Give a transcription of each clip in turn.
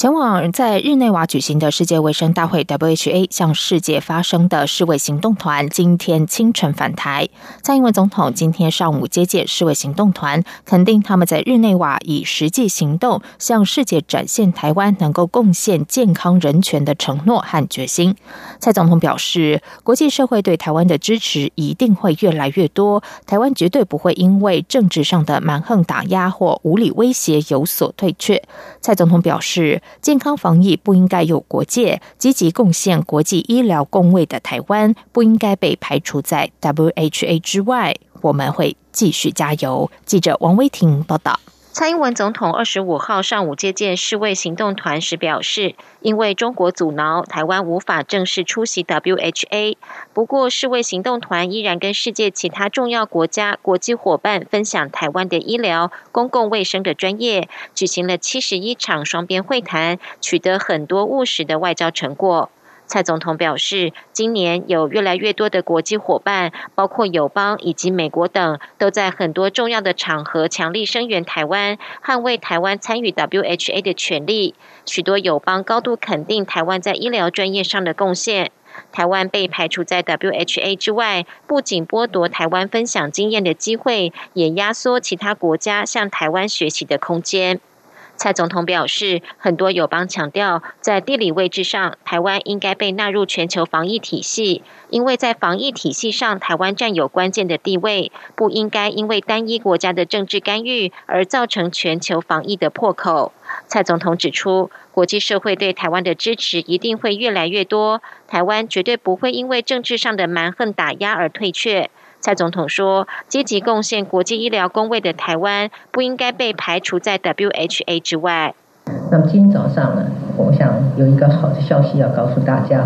前往在日内瓦举行的世界卫生大会 （WHA） 向世界发声的世卫行动团，今天清晨返台。蔡英文总统今天上午接见世卫行动团，肯定他们在日内瓦以实际行动向世界展现台湾能够贡献健康人权的承诺和决心。蔡总统表示，国际社会对台湾的支持一定会越来越多，台湾绝对不会因为政治上的蛮横打压或无理威胁有所退却。蔡总统表示。健康防疫不应该有国界，积极贡献国际医疗工位的台湾不应该被排除在 WHA 之外。我们会继续加油。记者王威婷报道。蔡英文总统二十五号上午接见世卫行动团时表示，因为中国阻挠，台湾无法正式出席 WHA。不过，世卫行动团依然跟世界其他重要国家、国际伙伴分享台湾的医疗、公共卫生的专业，举行了七十一场双边会谈，取得很多务实的外交成果。蔡总统表示，今年有越来越多的国际伙伴，包括友邦以及美国等，都在很多重要的场合强力声援台湾，捍卫台湾参与 WHA 的权利。许多友邦高度肯定台湾在医疗专业上的贡献。台湾被排除在 WHA 之外，不仅剥夺台湾分享经验的机会，也压缩其他国家向台湾学习的空间。蔡总统表示，很多友邦强调，在地理位置上，台湾应该被纳入全球防疫体系，因为在防疫体系上，台湾占有关键的地位，不应该因为单一国家的政治干预而造成全球防疫的破口。蔡总统指出，国际社会对台湾的支持一定会越来越多，台湾绝对不会因为政治上的蛮横打压而退却。蔡总统说：“积极贡献国际医疗工位的台湾，不应该被排除在 WHA 之外。”那么今天早上呢，我想有一个好的消息要告诉大家：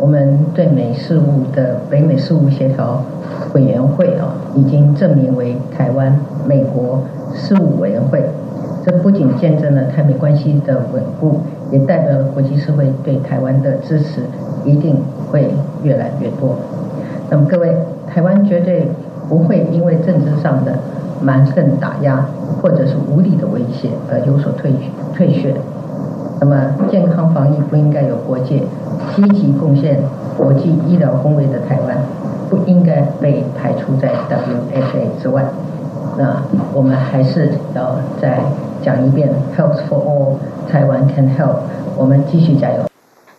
我们对美事务的北美事务协调委员会啊，已经证明为台湾美国事务委员会。这不仅见证了台美关系的稳固，也代表了国际社会对台湾的支持一定会越来越多。那么各位。台湾绝对不会因为政治上的蛮横打压或者是无理的威胁而有所退退却。那么，健康防疫不应该有国界，积极贡献国际医疗工位的台湾不应该被排除在 WHA 之外。那我们还是要再讲一遍：Health for all，台湾 can help。我们继续加油。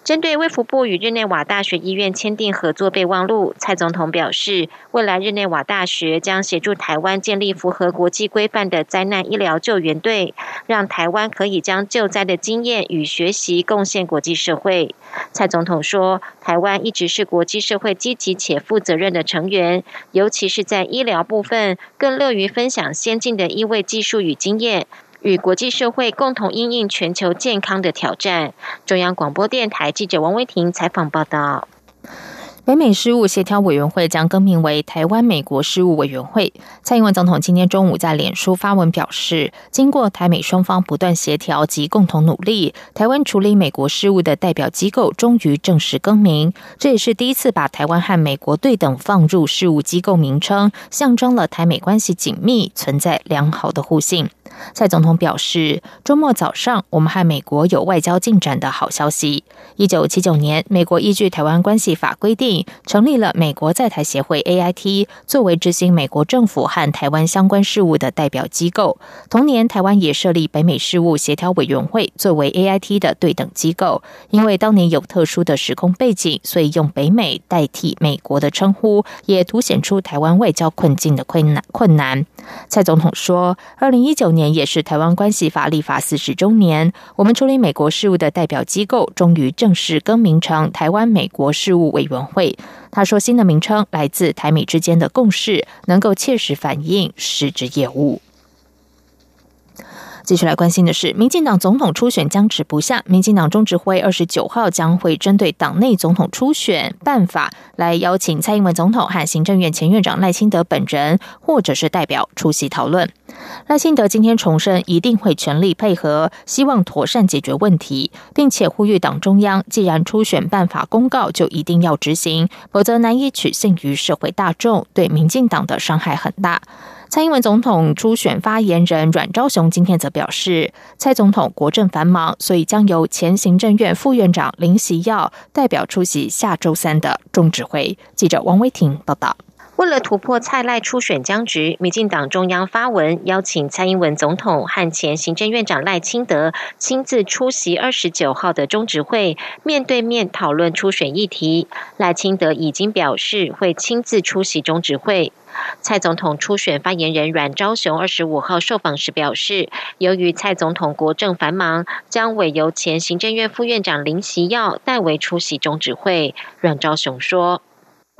针对卫福部与日内瓦大学医院签订合作备忘录，蔡总统表示，未来日内瓦大学将协助台湾建立符合国际规范的灾难医疗救援队，让台湾可以将救灾的经验与学习贡献国际社会。蔡总统说，台湾一直是国际社会积极且负责任的成员，尤其是在医疗部分，更乐于分享先进的医卫技术与经验。与国际社会共同应应全球健康的挑战。中央广播电台记者王威婷采访报道。北美事务协调委员会将更名为台湾美国事务委员会。蔡英文总统今天中午在脸书发文表示，经过台美双方不断协调及共同努力，台湾处理美国事务的代表机构终于正式更名。这也是第一次把台湾和美国对等放入事务机构名称，象征了台美关系紧密、存在良好的互信。蔡总统表示，周末早上我们和美国有外交进展的好消息。一九七九年，美国依据《台湾关系法》规定，成立了美国在台协会 （AIT），作为执行美国政府和台湾相关事务的代表机构。同年，台湾也设立北美事务协调委员会，作为 AIT 的对等机构。因为当年有特殊的时空背景，所以用北美代替美国的称呼，也凸显出台湾外交困境的困难。困难。蔡总统说，二零一九年也是台湾关系法立法四十周年，我们处理美国事务的代表机构终于正式更名成台湾美国事务委员会。他说，新的名称来自台美之间的共识，能够切实反映实质业务。继续来关心的是，民进党总统初选僵持不下。民进党中执会二十九号将会针对党内总统初选办法，来邀请蔡英文总统和行政院前院长赖清德本人，或者是代表出席讨论。赖清德今天重申，一定会全力配合，希望妥善解决问题，并且呼吁党中央，既然初选办法公告就一定要执行，否则难以取信于社会大众，对民进党的伤害很大。蔡英文总统初选发言人阮昭雄今天则表示，蔡总统国政繁忙，所以将由前行政院副院长林习耀代表出席下周三的中指挥。记者王威婷报道。为了突破蔡赖初选僵局，民进党中央发文邀请蔡英文总统和前行政院长赖清德亲自出席二十九号的中执会，面对面讨论初选议题。赖清德已经表示会亲自出席中执会。蔡总统初选发言人阮昭雄二十五号受访时表示，由于蔡总统国政繁忙，将委由前行政院副院长林习耀代为出席中指会。阮昭雄说。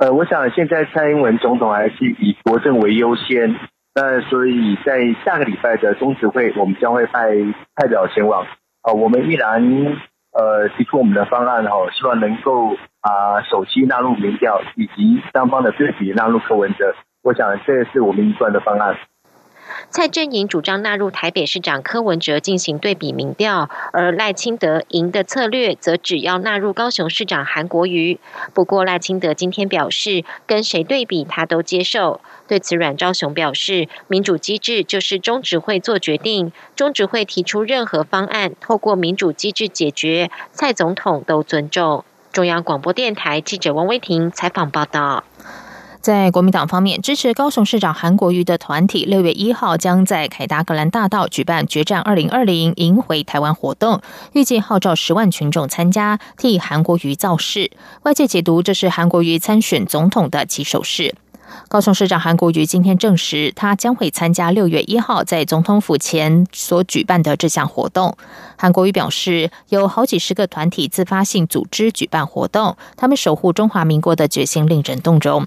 呃，我想现在蔡英文总统还是以国政为优先，那所以在下个礼拜的中指会，我们将会派代表前往。啊，我们依然呃提出我们的方案哈，希望能够啊首期纳入民调，以及双方的对比纳入柯文哲。我想这是我们一贯的方案。蔡阵营主张纳入台北市长柯文哲进行对比民调，而赖清德赢的策略则只要纳入高雄市长韩国瑜。不过赖清德今天表示，跟谁对比他都接受。对此，阮昭雄表示，民主机制就是中执会做决定，中执会提出任何方案，透过民主机制解决，蔡总统都尊重。中央广播电台记者王威婷采访报道。在国民党方面，支持高雄市长韩国瑜的团体，六月一号将在凯达格兰大道举办“决战二零二零，赢回台湾”活动，预计号召十万群众参加，替韩国瑜造势。外界解读这是韩国瑜参选总统的起手式。高雄市长韩国瑜今天证实，他将会参加六月一号在总统府前所举办的这项活动。韩国瑜表示，有好几十个团体自发性组织举办活动，他们守护中华民国的决心令人动容。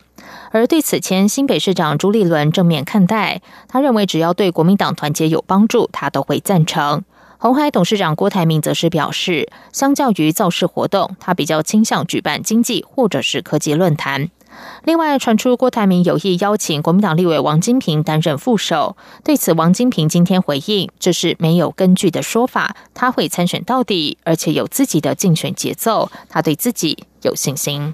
而对此前新北市长朱立伦正面看待，他认为只要对国民党团结有帮助，他都会赞成。红海董事长郭台铭则是表示，相较于造势活动，他比较倾向举办经济或者是科技论坛。另外传出郭台铭有意邀请国民党立委王金平担任副手，对此王金平今天回应，这是没有根据的说法，他会参选到底，而且有自己的竞选节奏，他对自己有信心。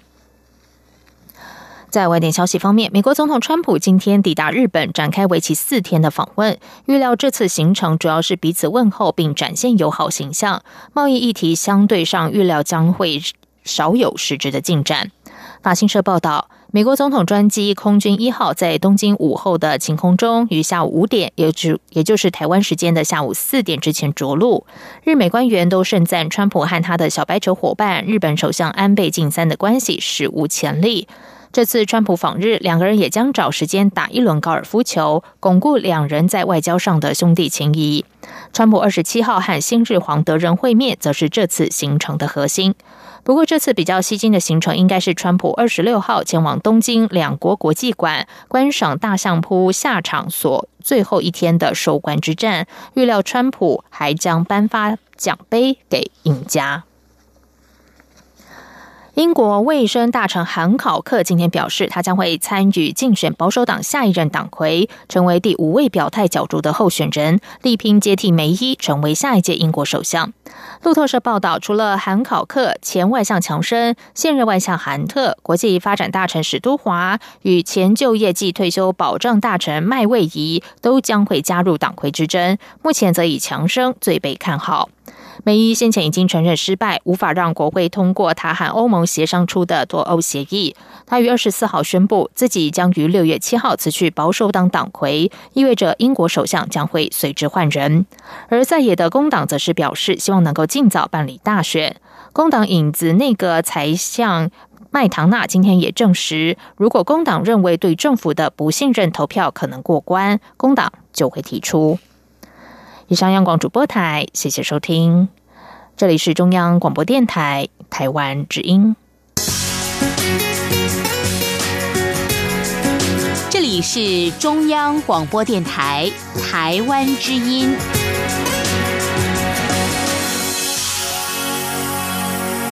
在外电消息方面，美国总统川普今天抵达日本，展开为期四天的访问。预料这次行程主要是彼此问候，并展现友好形象。贸易议题相对上预料将会少有实质的进展。法新社报道，美国总统专机空军一号在东京午后的晴空中，于下午五点，也就也就是台湾时间的下午四点之前着陆。日美官员都盛赞川普和他的小白球伙伴日本首相安倍晋三的关系史无前例。这次川普访日，两个人也将找时间打一轮高尔夫球，巩固两人在外交上的兄弟情谊。川普二十七号和新日皇德仁会面，则是这次行程的核心。不过，这次比较吸睛的行程应该是川普二十六号前往东京两国国际馆观赏大相扑下场所最后一天的收官之战。预料川普还将颁发奖杯给赢家。英国卫生大臣韩考克今天表示，他将会参与竞选保守党下一任党魁，成为第五位表态角逐的候选人，力拼接替梅伊成为下一届英国首相。路透社报道，除了韩考克、前外相强生、现任外相韩特、国际发展大臣史都华与前就业季退休保障大臣麦卫仪都将会加入党魁之争。目前则以强生最被看好。梅伊先前已经承认失败，无法让国会通过他和欧盟协商出的脱欧协议。他于二十四号宣布自己将于六月七号辞去保守党党魁，意味着英国首相将会随之换人。而在野的工党则是表示，希望能够尽早办理大选。工党影子内阁才向麦唐纳今天也证实，如果工党认为对政府的不信任投票可能过关，工党就会提出。以上央广主播台，谢谢收听，这里是中央广播电台台湾之音。这里是中央广播电台台湾之音。